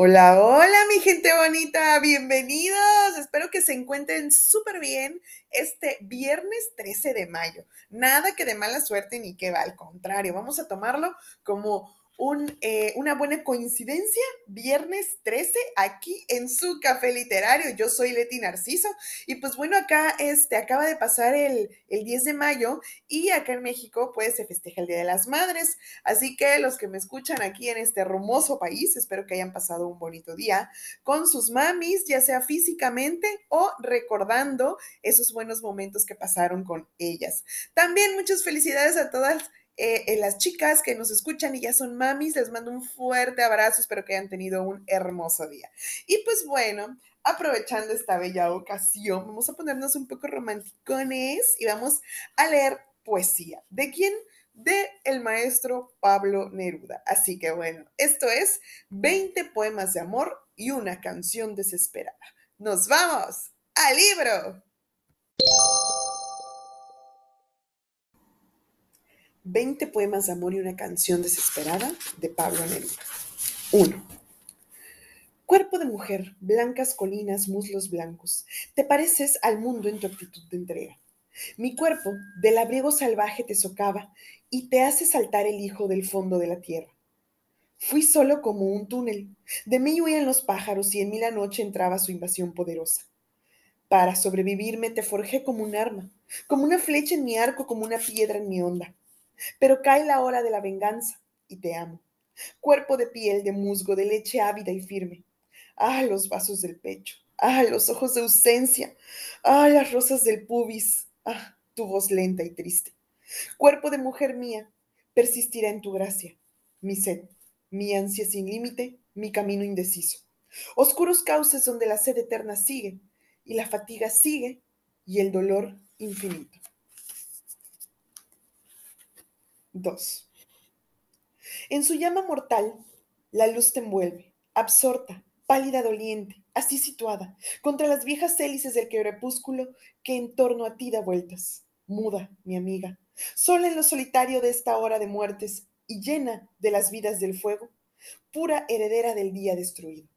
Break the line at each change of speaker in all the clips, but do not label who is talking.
Hola, hola mi gente bonita, bienvenidos. Espero que se encuentren súper bien este viernes 13 de mayo. Nada que de mala suerte ni que va, al contrario, vamos a tomarlo como eh, una buena coincidencia, viernes 13, aquí en su café literario. Yo soy Leti Narciso y pues bueno, acá este, acaba de pasar el, el 10 de mayo y acá en México pues se festeja el Día de las Madres. Así que los que me escuchan aquí en este hermoso país, espero que hayan pasado un bonito día con sus mamis, ya sea físicamente o recordando esos buenos momentos que pasaron con ellas. También muchas felicidades a todas eh, eh, las chicas que nos escuchan y ya son mamis, les mando un fuerte abrazo, espero que hayan tenido un hermoso día. Y pues bueno, aprovechando esta bella ocasión, vamos a ponernos un poco romanticones y vamos a leer poesía. ¿De quién? De el maestro Pablo Neruda. Así que bueno, esto es 20 poemas de amor y una canción desesperada. Nos vamos al libro. 20 poemas de amor y una canción desesperada de Pablo Neruda. 1. Cuerpo de mujer, blancas colinas, muslos blancos, te pareces al mundo en tu actitud de entrega. Mi cuerpo, del abrigo salvaje, te socava y te hace saltar el hijo del fondo de la tierra. Fui solo como un túnel, de mí huían los pájaros y en mí la noche entraba su invasión poderosa. Para sobrevivirme te forjé como un arma, como una flecha en mi arco, como una piedra en mi onda. Pero cae la hora de la venganza y te amo. Cuerpo de piel, de musgo, de leche ávida y firme. Ah, los vasos del pecho. Ah, los ojos de ausencia. Ah, las rosas del pubis. Ah, tu voz lenta y triste. Cuerpo de mujer mía, persistirá en tu gracia. Mi sed, mi ansia sin límite, mi camino indeciso. Oscuros cauces donde la sed eterna sigue y la fatiga sigue y el dolor infinito. 2. En su llama mortal, la luz te envuelve, absorta, pálida doliente, así situada, contra las viejas hélices del crepúsculo que en torno a ti da vueltas. Muda, mi amiga, sola en lo solitario de esta hora de muertes y llena de las vidas del fuego, pura heredera del día destruido.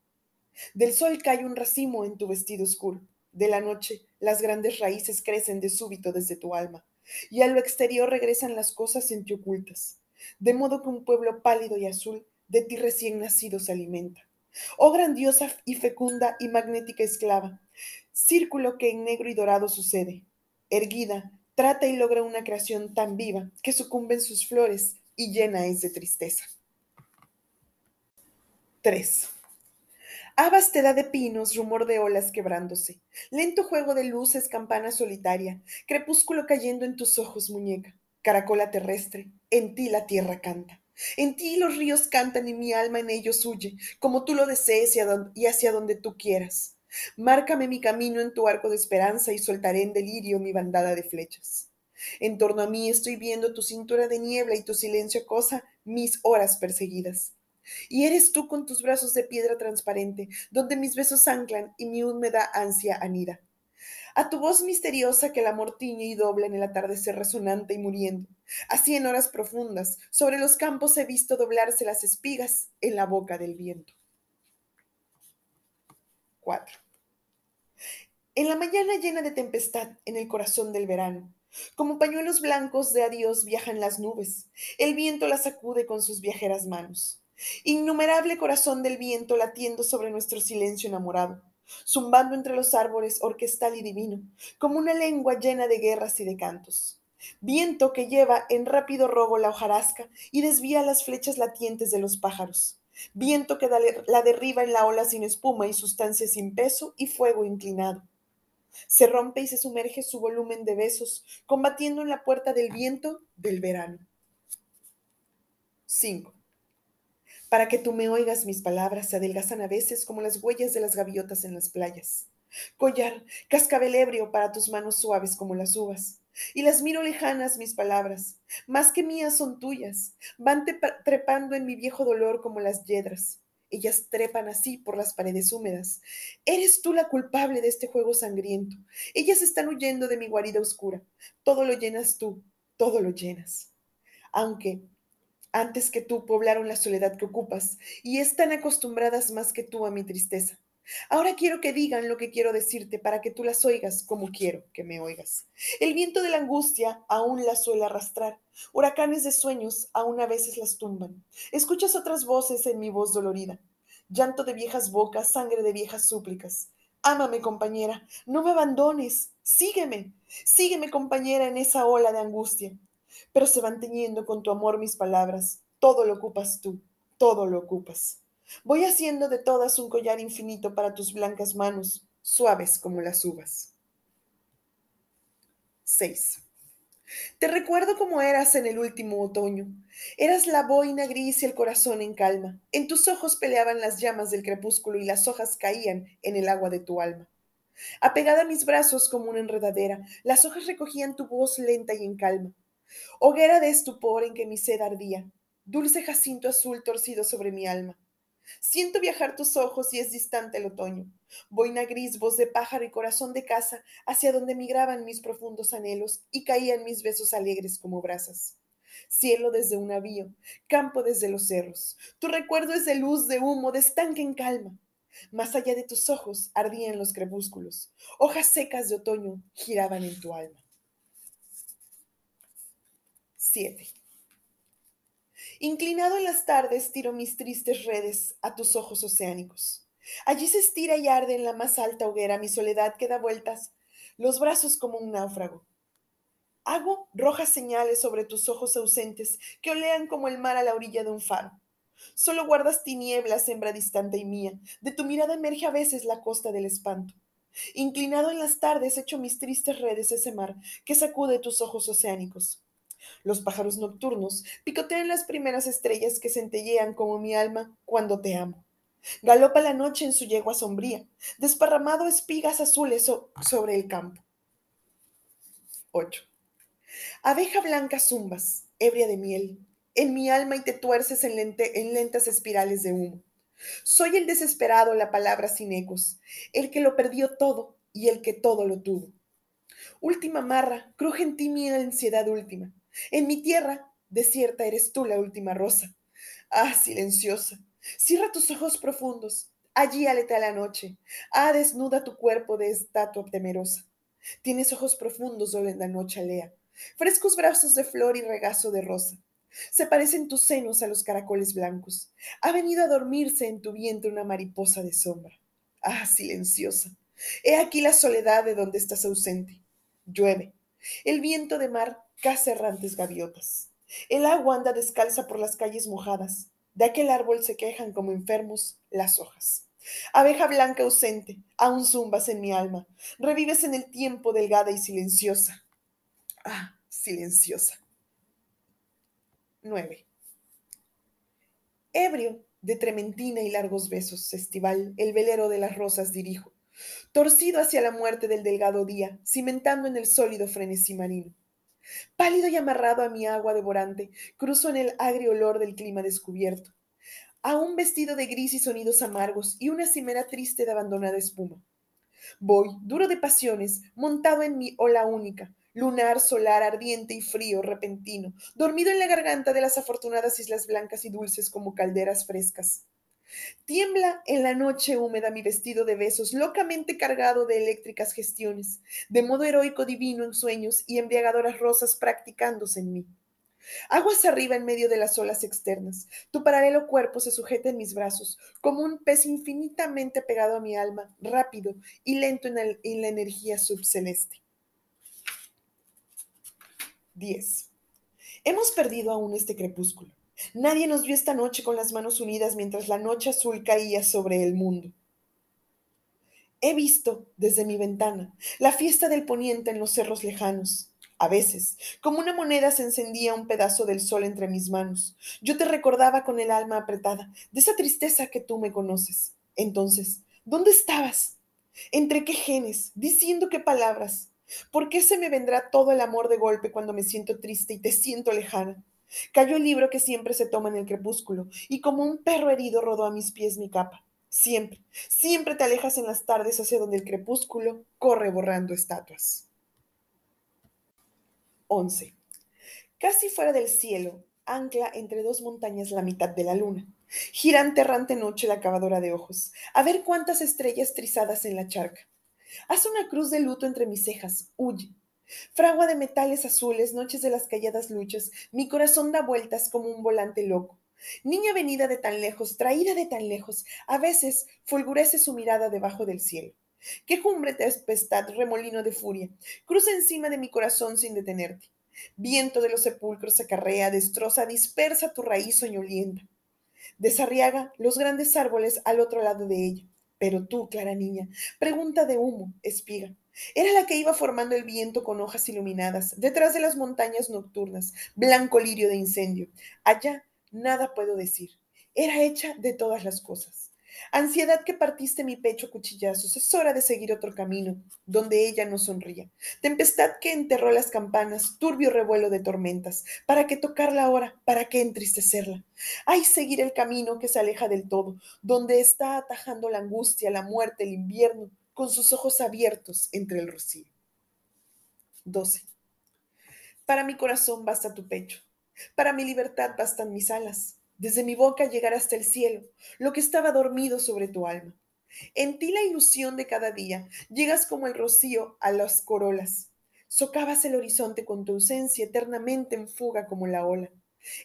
Del sol cae un racimo en tu vestido oscuro, de la noche las grandes raíces crecen de súbito desde tu alma y a lo exterior regresan las cosas en ti ocultas, de modo que un pueblo pálido y azul de ti recién nacido se alimenta. Oh grandiosa y fecunda y magnética esclava, círculo que en negro y dorado sucede, erguida, trata y logra una creación tan viva que sucumben sus flores y llena es de tristeza. 3. Abastedad de pinos, rumor de olas quebrándose, lento juego de luces, campana solitaria, crepúsculo cayendo en tus ojos, muñeca, caracola terrestre, en ti la tierra canta. En ti los ríos cantan y mi alma en ellos huye, como tú lo desees y hacia donde tú quieras. Márcame mi camino en tu arco de esperanza y soltaré en delirio mi bandada de flechas. En torno a mí estoy viendo tu cintura de niebla y tu silencio cosa mis horas perseguidas. Y eres tú con tus brazos de piedra transparente, donde mis besos anclan y mi húmeda ansia anida. A tu voz misteriosa que el amor tiñe y dobla en el atardecer resonante y muriendo. Así en horas profundas, sobre los campos he visto doblarse las espigas en la boca del viento. 4. En la mañana llena de tempestad, en el corazón del verano, como pañuelos blancos de adiós viajan las nubes. El viento las sacude con sus viajeras manos. Innumerable corazón del viento latiendo sobre nuestro silencio enamorado, zumbando entre los árboles orquestal y divino, como una lengua llena de guerras y de cantos. Viento que lleva en rápido robo la hojarasca y desvía las flechas latientes de los pájaros. Viento que la derriba en la ola sin espuma y sustancia sin peso y fuego inclinado. Se rompe y se sumerge su volumen de besos, combatiendo en la puerta del viento del verano. 5. Para que tú me oigas mis palabras se adelgazan a veces como las huellas de las gaviotas en las playas. Collar, cascabel ebrio para tus manos suaves como las uvas. Y las miro lejanas mis palabras, más que mías son tuyas, van trepando en mi viejo dolor como las yedras. Ellas trepan así por las paredes húmedas. Eres tú la culpable de este juego sangriento. Ellas están huyendo de mi guarida oscura. Todo lo llenas tú, todo lo llenas. Aunque antes que tú poblaron la soledad que ocupas, y están acostumbradas más que tú a mi tristeza. Ahora quiero que digan lo que quiero decirte para que tú las oigas como quiero que me oigas. El viento de la angustia aún las suele arrastrar. Huracanes de sueños aún a veces las tumban. Escuchas otras voces en mi voz dolorida. Llanto de viejas bocas, sangre de viejas súplicas. Ámame, compañera, no me abandones. Sígueme, sígueme, compañera, en esa ola de angustia. Pero se van teñiendo con tu amor mis palabras. Todo lo ocupas tú, todo lo ocupas. Voy haciendo de todas un collar infinito para tus blancas manos, suaves como las uvas. 6. Te recuerdo cómo eras en el último otoño. Eras la boina gris y el corazón en calma. En tus ojos peleaban las llamas del crepúsculo y las hojas caían en el agua de tu alma. Apegada a mis brazos como una enredadera, las hojas recogían tu voz lenta y en calma. Hoguera de estupor en que mi sed ardía, dulce jacinto azul torcido sobre mi alma. Siento viajar tus ojos y es distante el otoño. Boina gris, voz de pájaro y corazón de casa, hacia donde migraban mis profundos anhelos y caían mis besos alegres como brasas. Cielo desde un navío, campo desde los cerros. Tu recuerdo es de luz, de humo, de estanque en calma. Más allá de tus ojos ardían los crepúsculos. Hojas secas de otoño giraban en tu alma. 7. Inclinado en las tardes tiro mis tristes redes a tus ojos oceánicos. Allí se estira y arde en la más alta hoguera mi soledad que da vueltas, los brazos como un náufrago. Hago rojas señales sobre tus ojos ausentes que olean como el mar a la orilla de un faro. Solo guardas tinieblas, hembra distante y mía. De tu mirada emerge a veces la costa del espanto. Inclinado en las tardes echo mis tristes redes ese mar que sacude tus ojos oceánicos. Los pájaros nocturnos picotean las primeras estrellas que centellean como mi alma cuando te amo. Galopa la noche en su yegua sombría, desparramado espigas azules sobre el campo. 8. Abeja blanca zumbas, ebria de miel, en mi alma y te tuerces en, en lentas espirales de humo. Soy el desesperado, la palabra sin ecos, el que lo perdió todo y el que todo lo tuvo. Última marra, cruje en ti mi ansiedad última. En mi tierra desierta eres tú la última rosa. Ah, silenciosa, cierra tus ojos profundos. Allí aletea la noche. Ah, desnuda tu cuerpo de estatua temerosa. Tienes ojos profundos donde la noche alea. Frescos brazos de flor y regazo de rosa. Se parecen tus senos a los caracoles blancos. Ha venido a dormirse en tu vientre una mariposa de sombra. Ah, silenciosa. He aquí la soledad de donde estás ausente. Llueve. El viento de mar caza errantes gaviotas. El agua anda descalza por las calles mojadas. De aquel árbol se quejan como enfermos las hojas. Abeja blanca ausente, aún zumbas en mi alma. Revives en el tiempo delgada y silenciosa. Ah, silenciosa. 9. Ebrio de trementina y largos besos, estival, el velero de las rosas dirijo, torcido hacia la muerte del delgado día, cimentando en el sólido frenesí marino. Pálido y amarrado a mi agua devorante, cruzo en el agrio olor del clima descubierto, aún vestido de gris y sonidos amargos y una cimera triste de abandonada espuma. Voy, duro de pasiones, montado en mi ola única, lunar, solar, ardiente y frío, repentino, dormido en la garganta de las afortunadas islas blancas y dulces como calderas frescas. Tiembla en la noche húmeda mi vestido de besos, locamente cargado de eléctricas gestiones, de modo heroico divino en sueños y embriagadoras rosas practicándose en mí. Aguas arriba en medio de las olas externas, tu paralelo cuerpo se sujeta en mis brazos, como un pez infinitamente pegado a mi alma, rápido y lento en, en la energía subceleste. 10. Hemos perdido aún este crepúsculo. Nadie nos vio esta noche con las manos unidas mientras la noche azul caía sobre el mundo. He visto desde mi ventana la fiesta del poniente en los cerros lejanos. A veces, como una moneda se encendía un pedazo del sol entre mis manos. Yo te recordaba con el alma apretada de esa tristeza que tú me conoces. Entonces, ¿dónde estabas? ¿Entre qué genes? ¿Diciendo qué palabras? ¿Por qué se me vendrá todo el amor de golpe cuando me siento triste y te siento lejana? Cayó el libro que siempre se toma en el crepúsculo, y como un perro herido rodó a mis pies mi capa. Siempre, siempre te alejas en las tardes hacia donde el crepúsculo corre borrando estatuas. 11. Casi fuera del cielo, ancla entre dos montañas la mitad de la luna. Girante errante noche la cavadora de ojos, a ver cuántas estrellas trizadas en la charca. Haz una cruz de luto entre mis cejas, huye. Fragua de metales azules, noches de las calladas luchas, mi corazón da vueltas como un volante loco. Niña venida de tan lejos, traída de tan lejos, a veces fulgurece su mirada debajo del cielo. Quejumbre tempestad, remolino de furia, cruza encima de mi corazón sin detenerte. Viento de los sepulcros acarrea, destroza, dispersa tu raíz soñolienta. Desarriaga los grandes árboles al otro lado de ella. Pero tú, clara niña, pregunta de humo, espiga. Era la que iba formando el viento con hojas iluminadas, detrás de las montañas nocturnas, blanco lirio de incendio. Allá nada puedo decir. Era hecha de todas las cosas. Ansiedad que partiste mi pecho a cuchillazos, es hora de seguir otro camino, donde ella no sonría. Tempestad que enterró las campanas, turbio revuelo de tormentas. ¿Para qué tocarla ahora? ¿Para qué entristecerla? Hay seguir el camino que se aleja del todo, donde está atajando la angustia, la muerte, el invierno, con sus ojos abiertos entre el rocío. 12. Para mi corazón basta tu pecho, para mi libertad bastan mis alas, desde mi boca llegar hasta el cielo, lo que estaba dormido sobre tu alma. En ti la ilusión de cada día, llegas como el rocío a las corolas, socavas el horizonte con tu ausencia eternamente en fuga como la ola.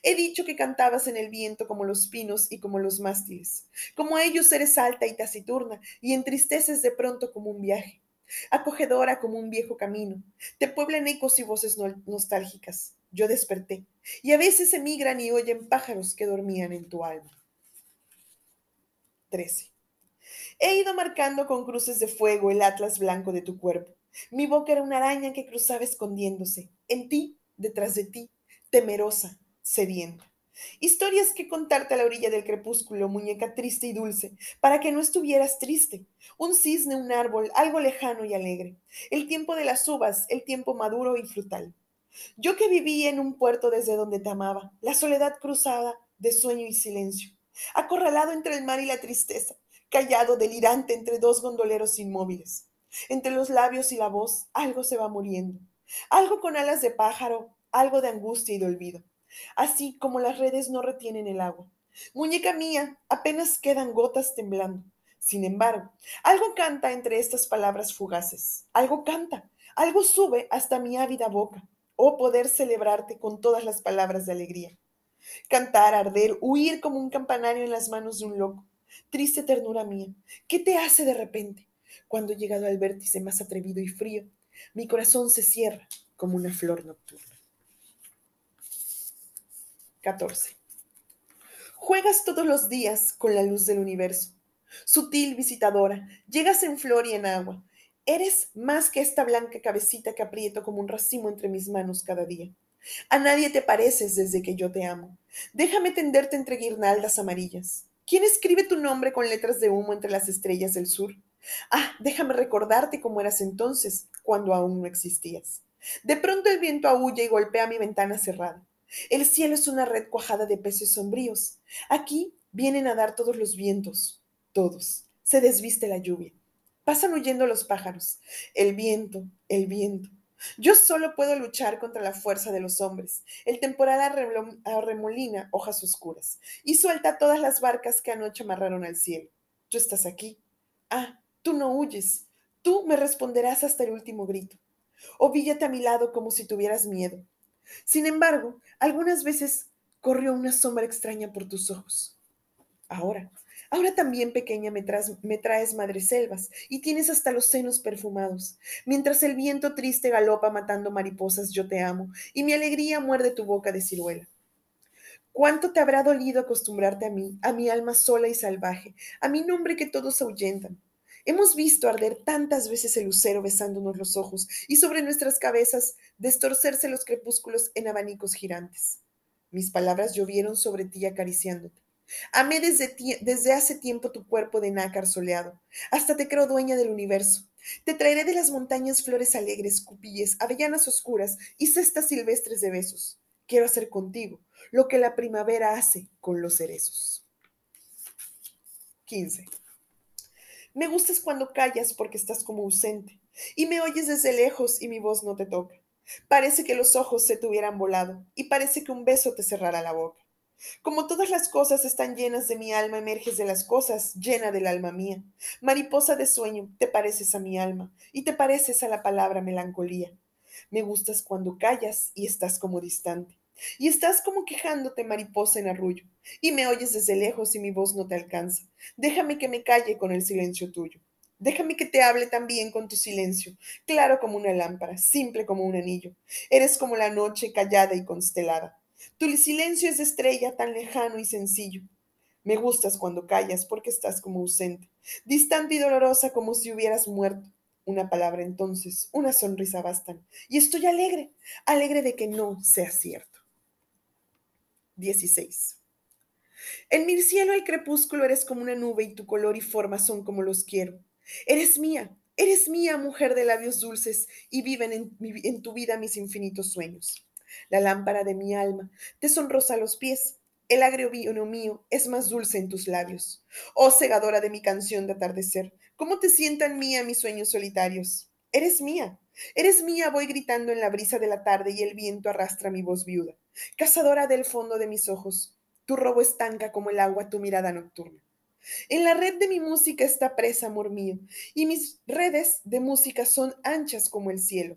He dicho que cantabas en el viento como los pinos y como los mástiles. Como ellos eres alta y taciturna y entristeces de pronto como un viaje. Acogedora como un viejo camino. Te pueblan ecos y voces nostálgicas. Yo desperté y a veces emigran y oyen pájaros que dormían en tu alma. 13. He ido marcando con cruces de fuego el atlas blanco de tu cuerpo. Mi boca era una araña que cruzaba escondiéndose. En ti, detrás de ti, temerosa, sedienta. Historias que contarte a la orilla del crepúsculo, muñeca triste y dulce, para que no estuvieras triste. Un cisne, un árbol, algo lejano y alegre. El tiempo de las uvas, el tiempo maduro y frutal. Yo que viví en un puerto desde donde te amaba, la soledad cruzada de sueño y silencio. Acorralado entre el mar y la tristeza, callado, delirante entre dos gondoleros inmóviles. Entre los labios y la voz, algo se va muriendo. Algo con alas de pájaro, algo de angustia y de olvido así como las redes no retienen el agua. Muñeca mía, apenas quedan gotas temblando. Sin embargo, algo canta entre estas palabras fugaces. Algo canta, algo sube hasta mi ávida boca. Oh, poder celebrarte con todas las palabras de alegría. Cantar, arder, huir como un campanario en las manos de un loco. Triste ternura mía, ¿qué te hace de repente? Cuando he llegado al vértice más atrevido y frío, mi corazón se cierra como una flor nocturna. 14. Juegas todos los días con la luz del universo. Sutil visitadora, llegas en flor y en agua. Eres más que esta blanca cabecita que aprieto como un racimo entre mis manos cada día. A nadie te pareces desde que yo te amo. Déjame tenderte entre guirnaldas amarillas. ¿Quién escribe tu nombre con letras de humo entre las estrellas del sur? Ah, déjame recordarte cómo eras entonces, cuando aún no existías. De pronto el viento aúlla y golpea mi ventana cerrada. El cielo es una red cuajada de peces sombríos. Aquí vienen a dar todos los vientos, todos. Se desviste la lluvia. Pasan huyendo los pájaros. El viento, el viento. Yo solo puedo luchar contra la fuerza de los hombres. El temporal arremolina hojas oscuras y suelta todas las barcas que anoche amarraron al cielo. Tú estás aquí. Ah, tú no huyes. Tú me responderás hasta el último grito. Ovíllate a mi lado como si tuvieras miedo. Sin embargo, algunas veces corrió una sombra extraña por tus ojos. Ahora, ahora también pequeña me traes, madreselvas y tienes hasta los senos perfumados. Mientras el viento triste galopa matando mariposas, yo te amo y mi alegría muerde tu boca de ciruela. ¿Cuánto te habrá dolido acostumbrarte a mí, a mi alma sola y salvaje, a mi nombre que todos ahuyentan? Hemos visto arder tantas veces el lucero besándonos los ojos y sobre nuestras cabezas destorcerse los crepúsculos en abanicos girantes. Mis palabras llovieron sobre ti acariciándote. Amé desde, desde hace tiempo tu cuerpo de nácar soleado. Hasta te creo dueña del universo. Te traeré de las montañas flores alegres, cupilles, avellanas oscuras y cestas silvestres de besos. Quiero hacer contigo lo que la primavera hace con los cerezos. 15. Me gustas cuando callas porque estás como ausente y me oyes desde lejos y mi voz no te toca. Parece que los ojos se te hubieran volado y parece que un beso te cerrara la boca. Como todas las cosas están llenas de mi alma, emerges de las cosas, llena del alma mía. Mariposa de sueño, te pareces a mi alma y te pareces a la palabra melancolía. Me gustas cuando callas y estás como distante. Y estás como quejándote, mariposa en arrullo, y me oyes desde lejos y mi voz no te alcanza. Déjame que me calle con el silencio tuyo. Déjame que te hable también con tu silencio, claro como una lámpara, simple como un anillo. Eres como la noche callada y constelada. Tu silencio es de estrella tan lejano y sencillo. Me gustas cuando callas porque estás como ausente, distante y dolorosa como si hubieras muerto. Una palabra entonces, una sonrisa bastan. Y estoy alegre, alegre de que no sea cierto. 16. En mi cielo el crepúsculo eres como una nube y tu color y forma son como los quiero. Eres mía, eres mía, mujer de labios dulces, y viven en, tu vida mis infinitos sueños. La lámpara de mi alma te sonrosa los pies. El agrio vino mío es más dulce en tus labios. Oh segadora de mi canción de atardecer, ¿cómo te sientan mía mis sueños solitarios? Eres mía, eres mía, voy gritando en la brisa de la tarde y el viento arrastra mi voz viuda. Cazadora del fondo de mis ojos, tu robo estanca como el agua tu mirada nocturna. En la red de mi música está presa, amor mío, y mis redes de música son anchas como el cielo.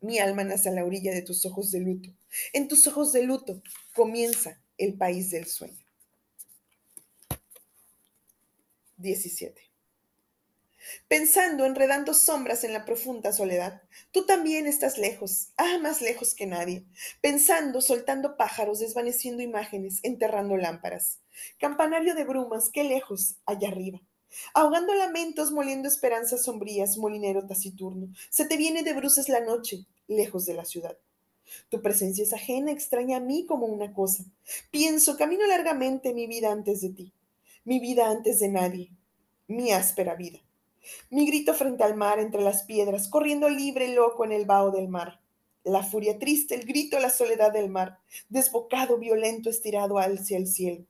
Mi alma nace a la orilla de tus ojos de luto. En tus ojos de luto comienza el país del sueño. 17. Pensando, enredando sombras en la profunda soledad, tú también estás lejos, ah, más lejos que nadie. Pensando, soltando pájaros, desvaneciendo imágenes, enterrando lámparas. Campanario de brumas, qué lejos, allá arriba. Ahogando lamentos, moliendo esperanzas sombrías, molinero taciturno, se te viene de bruces la noche, lejos de la ciudad. Tu presencia es ajena, extraña a mí como una cosa. Pienso, camino largamente mi vida antes de ti, mi vida antes de nadie, mi áspera vida. Mi grito frente al mar, entre las piedras, corriendo libre, loco en el vaho del mar. La furia triste, el grito, la soledad del mar, desbocado, violento, estirado hacia el cielo.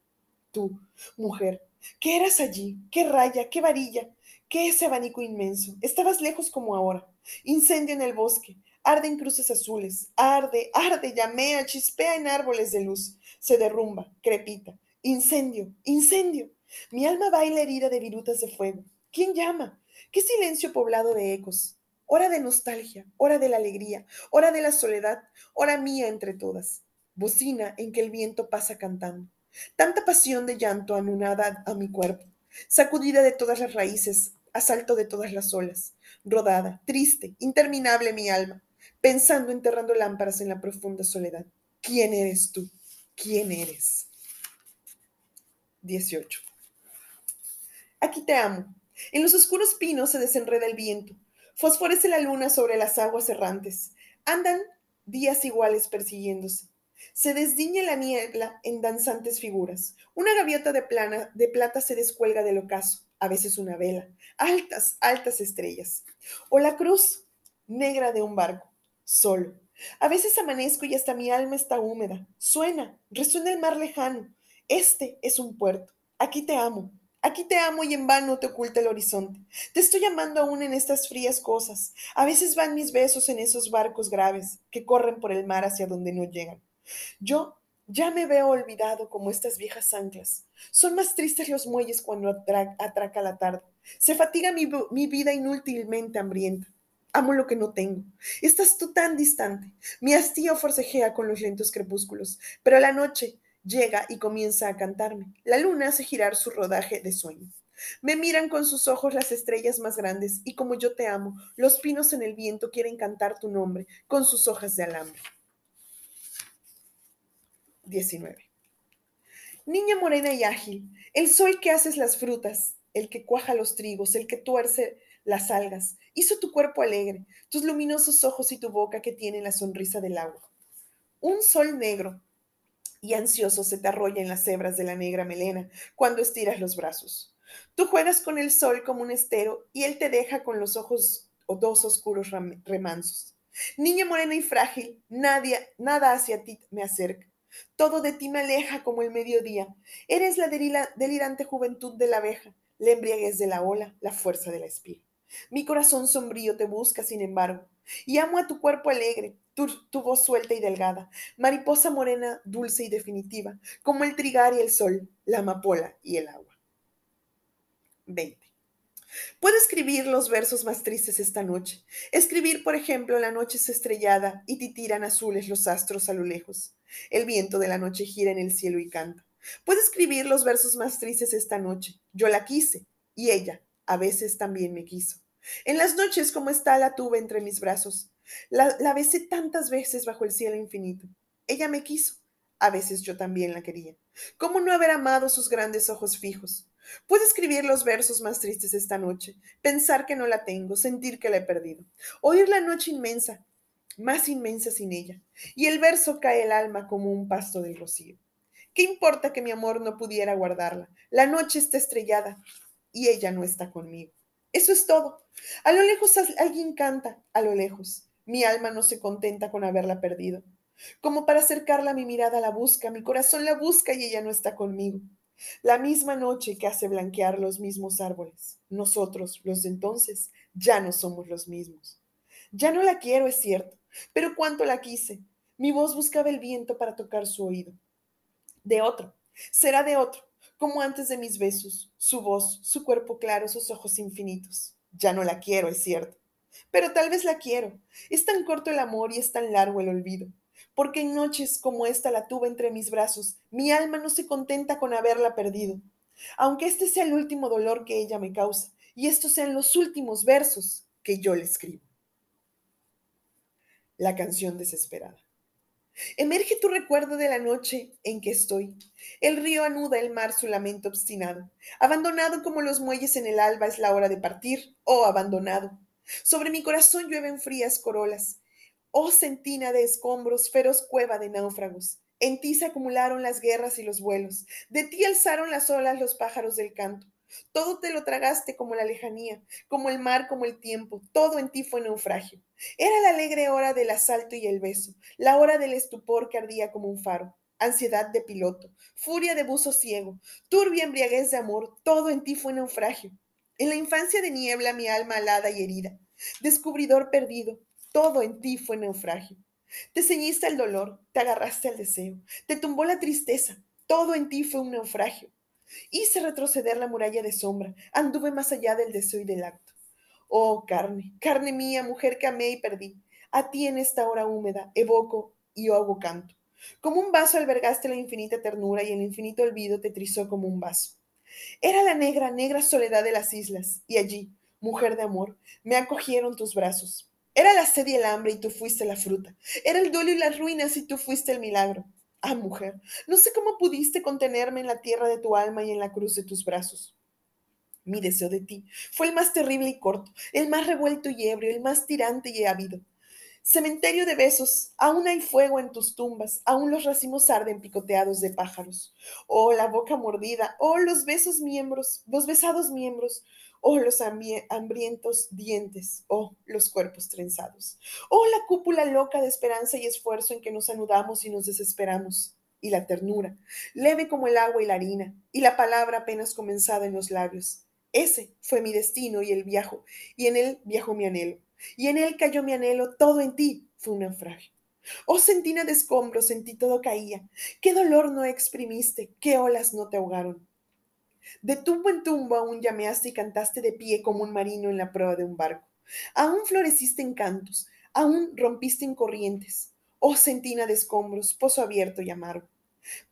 Tú, mujer, ¿Qué eras allí? ¿Qué raya? ¿Qué varilla? ¿Qué ese abanico inmenso? Estabas lejos como ahora. Incendio en el bosque. Arde en cruces azules. Arde, arde, llamea, chispea en árboles de luz. Se derrumba, crepita. Incendio, incendio. Mi alma baila herida de virutas de fuego. ¿Quién llama? ¿Qué silencio poblado de ecos? Hora de nostalgia, hora de la alegría, hora de la soledad, hora mía entre todas. Bocina en que el viento pasa cantando. Tanta pasión de llanto anunada a mi cuerpo, sacudida de todas las raíces, asalto de todas las olas, rodada, triste, interminable mi alma, pensando enterrando lámparas en la profunda soledad. ¿Quién eres tú? ¿Quién eres? 18. Aquí te amo. En los oscuros pinos se desenreda el viento. Fosforece la luna sobre las aguas errantes. Andan días iguales persiguiéndose. Se desdiñe la niebla en danzantes figuras. Una gaviota de, plana, de plata se descuelga del ocaso, a veces una vela, altas, altas estrellas. O la cruz negra de un barco, solo. A veces amanezco y hasta mi alma está húmeda. Suena, resuena el mar lejano. Este es un puerto. Aquí te amo. Aquí te amo y en vano te oculta el horizonte. Te estoy llamando aún en estas frías cosas. A veces van mis besos en esos barcos graves que corren por el mar hacia donde no llegan. Yo ya me veo olvidado como estas viejas anclas. Son más tristes los muelles cuando atraca la tarde. Se fatiga mi, mi vida inútilmente hambrienta. Amo lo que no tengo. Estás tú tan distante. Mi hastío forcejea con los lentos crepúsculos, pero la noche llega y comienza a cantarme. La luna hace girar su rodaje de sueño. Me miran con sus ojos las estrellas más grandes y como yo te amo, los pinos en el viento quieren cantar tu nombre con sus hojas de alambre. 19. Niña morena y ágil, el sol que haces las frutas, el que cuaja los trigos, el que tuerce las algas, hizo tu cuerpo alegre, tus luminosos ojos y tu boca que tienen la sonrisa del agua. Un sol negro y ansioso se te arrolla en las hebras de la negra melena cuando estiras los brazos. Tú juegas con el sol como un estero y él te deja con los ojos o dos oscuros remansos. Niña morena y frágil, nadie, nada hacia ti me acerca. Todo de ti me aleja como el mediodía. Eres la delirante juventud de la abeja, la embriaguez de la ola, la fuerza de la espiga. Mi corazón sombrío te busca, sin embargo, y amo a tu cuerpo alegre, tu, voz suelta y delgada, mariposa morena, dulce y definitiva, como el trigar y el sol, la amapola y el agua. 20. Puedo escribir los versos más tristes esta noche. Escribir, por ejemplo, la noche es estrellada y titiran azules los astros a lo lejos. El viento de la noche gira en el cielo y canta. Puedo escribir los versos más tristes esta noche. Yo la quise y ella a veces también me quiso. En las noches como está la tuve entre mis brazos. La, la besé tantas veces bajo el cielo infinito. Ella me quiso. A veces yo también la quería. ¿Cómo no haber amado sus grandes ojos fijos? Puedo escribir los versos más tristes esta noche, pensar que no la tengo, sentir que la he perdido, oír la noche inmensa, más inmensa sin ella, y el verso cae el alma como un pasto del rocío. ¿Qué importa que mi amor no pudiera guardarla? La noche está estrellada y ella no está conmigo. Eso es todo. A lo lejos alguien canta, a lo lejos. Mi alma no se contenta con haberla perdido. Como para acercarla mi mirada la busca, mi corazón la busca y ella no está conmigo. La misma noche que hace blanquear los mismos árboles. Nosotros, los de entonces, ya no somos los mismos. Ya no la quiero, es cierto, pero cuánto la quise. Mi voz buscaba el viento para tocar su oído. De otro, será de otro, como antes de mis besos, su voz, su cuerpo claro, sus ojos infinitos. Ya no la quiero, es cierto, pero tal vez la quiero. Es tan corto el amor y es tan largo el olvido porque en noches como esta la tuve entre mis brazos, mi alma no se contenta con haberla perdido. Aunque este sea el último dolor que ella me causa, y estos sean los últimos versos que yo le escribo. La canción desesperada. Emerge tu recuerdo de la noche en que estoy. El río anuda el mar su lamento obstinado. Abandonado como los muelles en el alba es la hora de partir, oh abandonado. Sobre mi corazón llueven frías corolas. Oh centina de escombros, feroz cueva de náufragos. En ti se acumularon las guerras y los vuelos. De ti alzaron las olas los pájaros del canto. Todo te lo tragaste como la lejanía, como el mar, como el tiempo. Todo en ti fue naufragio. Era la alegre hora del asalto y el beso, la hora del estupor que ardía como un faro. Ansiedad de piloto, furia de buzo ciego, turbia embriaguez de amor, todo en ti fue naufragio. En la infancia de niebla mi alma alada y herida, descubridor perdido, todo en ti fue naufragio. Te ceñiste al dolor, te agarraste al deseo, te tumbó la tristeza, todo en ti fue un naufragio. Hice retroceder la muralla de sombra, anduve más allá del deseo y del acto. Oh carne, carne mía, mujer que amé y perdí, a ti en esta hora húmeda evoco y hago canto. Como un vaso albergaste la infinita ternura y el infinito olvido te trizó como un vaso. Era la negra, negra soledad de las islas, y allí, mujer de amor, me acogieron tus brazos. Era la sed y el hambre y tú fuiste la fruta. Era el duelo y las ruinas y tú fuiste el milagro. Ah, mujer, no sé cómo pudiste contenerme en la tierra de tu alma y en la cruz de tus brazos. Mi deseo de ti fue el más terrible y corto, el más revuelto y ebrio, el más tirante y ávido. Cementerio de besos, aún hay fuego en tus tumbas, aún los racimos arden picoteados de pájaros. Oh, la boca mordida, oh, los besos miembros, los besados miembros, oh los hambrientos dientes, oh los cuerpos trenzados, oh la cúpula loca de esperanza y esfuerzo en que nos anudamos y nos desesperamos, y la ternura, leve como el agua y la harina, y la palabra apenas comenzada en los labios. Ese fue mi destino y el viajo, y en él viajó mi anhelo, y en él cayó mi anhelo, todo en ti fue un naufragio. Oh sentina de escombros, en ti todo caía. Qué dolor no exprimiste, qué olas no te ahogaron. De tumbo en tumbo aún llameaste y cantaste de pie como un marino en la proa de un barco. Aún floreciste en cantos, aún rompiste en corrientes. Oh sentina de escombros, pozo abierto y amargo.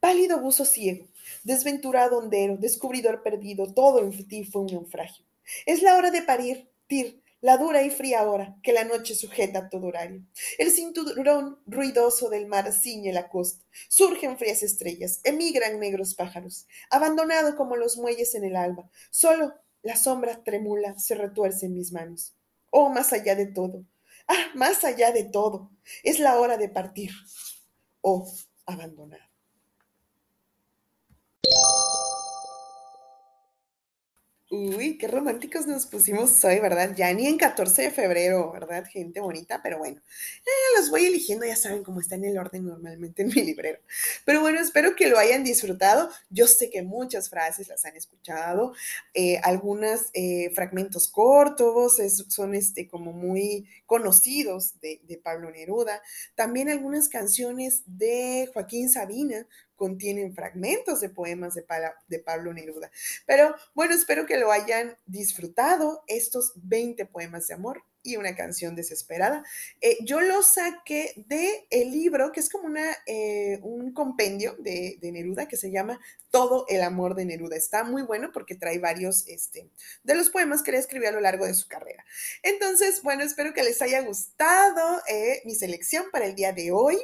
Pálido buzo ciego, desventurado hondero, descubridor perdido, todo en ti fue un naufragio. Es la hora de parir, Tir, la dura y fría hora que la noche sujeta a todo horario. El cinturón ruidoso del mar ciñe la costa. Surgen frías estrellas, emigran negros pájaros, abandonado como los muelles en el alba. Solo la sombra tremula se retuerce en mis manos. Oh, más allá de todo. Ah, más allá de todo. Es la hora de partir. Oh, abandonar. Uy, qué románticos nos pusimos hoy, ¿verdad? Ya ni en 14 de febrero, ¿verdad? Gente bonita, pero bueno, eh, los voy eligiendo, ya saben cómo está en el orden normalmente en mi librero. Pero bueno, espero que lo hayan disfrutado. Yo sé que muchas frases las han escuchado, eh, algunos eh, fragmentos cortos, son este, como muy conocidos de, de Pablo Neruda. También algunas canciones de Joaquín Sabina, contienen fragmentos de poemas de, Pablo Neruda. Pero bueno, espero que lo hayan disfrutado, estos 20 poemas de amor y una canción desesperada. Eh, yo lo saqué de el libro, que es como una, eh, un compendio de, Neruda que se llama Todo el amor de Neruda. Está muy bueno porque trae varios este, de los poemas que le escribió a lo largo de su carrera. Entonces, bueno, espero que les haya gustado eh, mi selección para el día de hoy.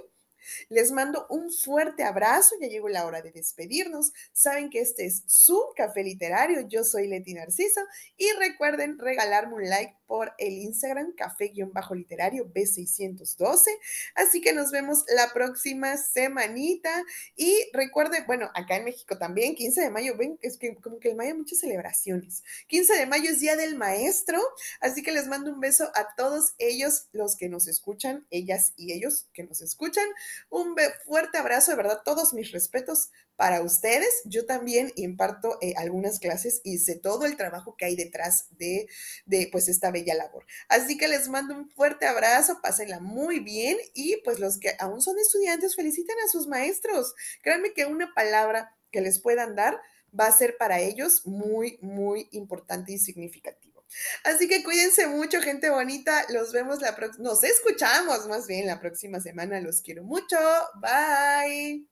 Les mando un fuerte abrazo, ya llegó la hora de despedirnos. Saben que este es su café literario, yo soy Leti Narciso y recuerden regalarme un like por el Instagram café-literario B612. Así que nos vemos la próxima semanita y recuerden, bueno, acá en México también, 15 de mayo, ven, es que como que el mayo hay muchas celebraciones. 15 de mayo es Día del Maestro, así que les mando un beso a todos ellos, los que nos escuchan, ellas y ellos que nos escuchan. Un fuerte abrazo, de verdad, todos mis respetos para ustedes. Yo también imparto eh, algunas clases y sé todo el trabajo que hay detrás de, de, pues esta bella labor. Así que les mando un fuerte abrazo, pásenla muy bien y pues los que aún son estudiantes, feliciten a sus maestros. Créanme que una palabra que les puedan dar va a ser para ellos muy, muy importante y significativo. Así que cuídense mucho, gente bonita. Los vemos la próxima, nos escuchamos más bien la próxima semana. Los quiero mucho. Bye.